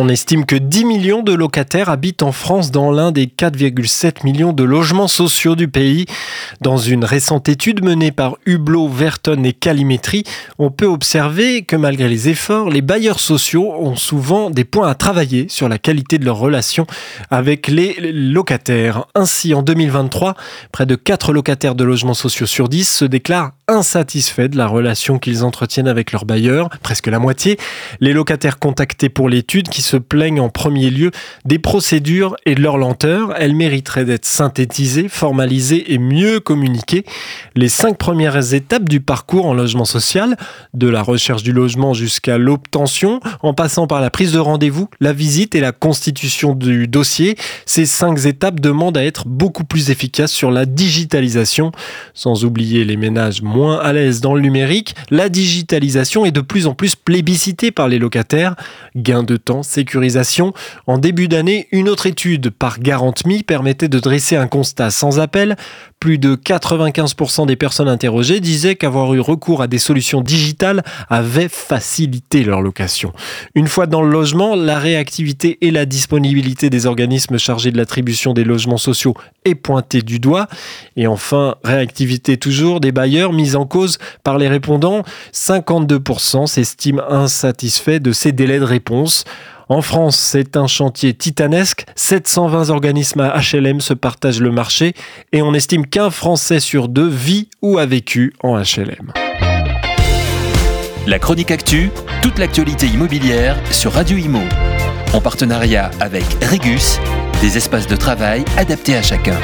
On estime que 10 millions de locataires habitent en France dans l'un des 4,7 millions de logements sociaux du pays. Dans une récente étude menée par Hublot, Verton et Calimétrie, on peut observer que malgré les efforts, les bailleurs sociaux ont souvent des points à travailler sur la qualité de leurs relations avec les locataires. Ainsi, en 2023, près de 4 locataires de logements sociaux sur 10 se déclarent insatisfaits de la relation qu'ils entretiennent avec leurs bailleurs, presque la moitié. Les locataires contactés pour l'étude qui se plaignent en premier lieu des procédures et de leur lenteur. Elles mériteraient d'être synthétisées, formalisées et mieux communiquées. Les cinq premières étapes du parcours en logement social, de la recherche du logement jusqu'à l'obtention, en passant par la prise de rendez-vous, la visite et la constitution du dossier, ces cinq étapes demandent à être beaucoup plus efficaces sur la digitalisation. Sans oublier les ménages moins à l'aise dans le numérique, la digitalisation est de plus en plus plébiscitée par les locataires. Gain de temps, sécurisation. En début d'année, une autre étude par Garantme permettait de dresser un constat sans appel. Plus de 95% des personnes interrogées disaient qu'avoir eu recours à des solutions digitales avait facilité leur location. Une fois dans le logement, la réactivité et la disponibilité des organismes chargés de l'attribution des logements sociaux est pointée du doigt. Et enfin, réactivité toujours des bailleurs mis en cause par les répondants. 52% s'estiment insatisfaits de ces délais de réponse. En France, c'est un chantier titanesque. 720 organismes HLM se partagent le marché et on estime qu'un Français sur deux vit ou a vécu en HLM. La chronique actu, toute l'actualité immobilière sur Radio Imo. En partenariat avec Regus, des espaces de travail adaptés à chacun.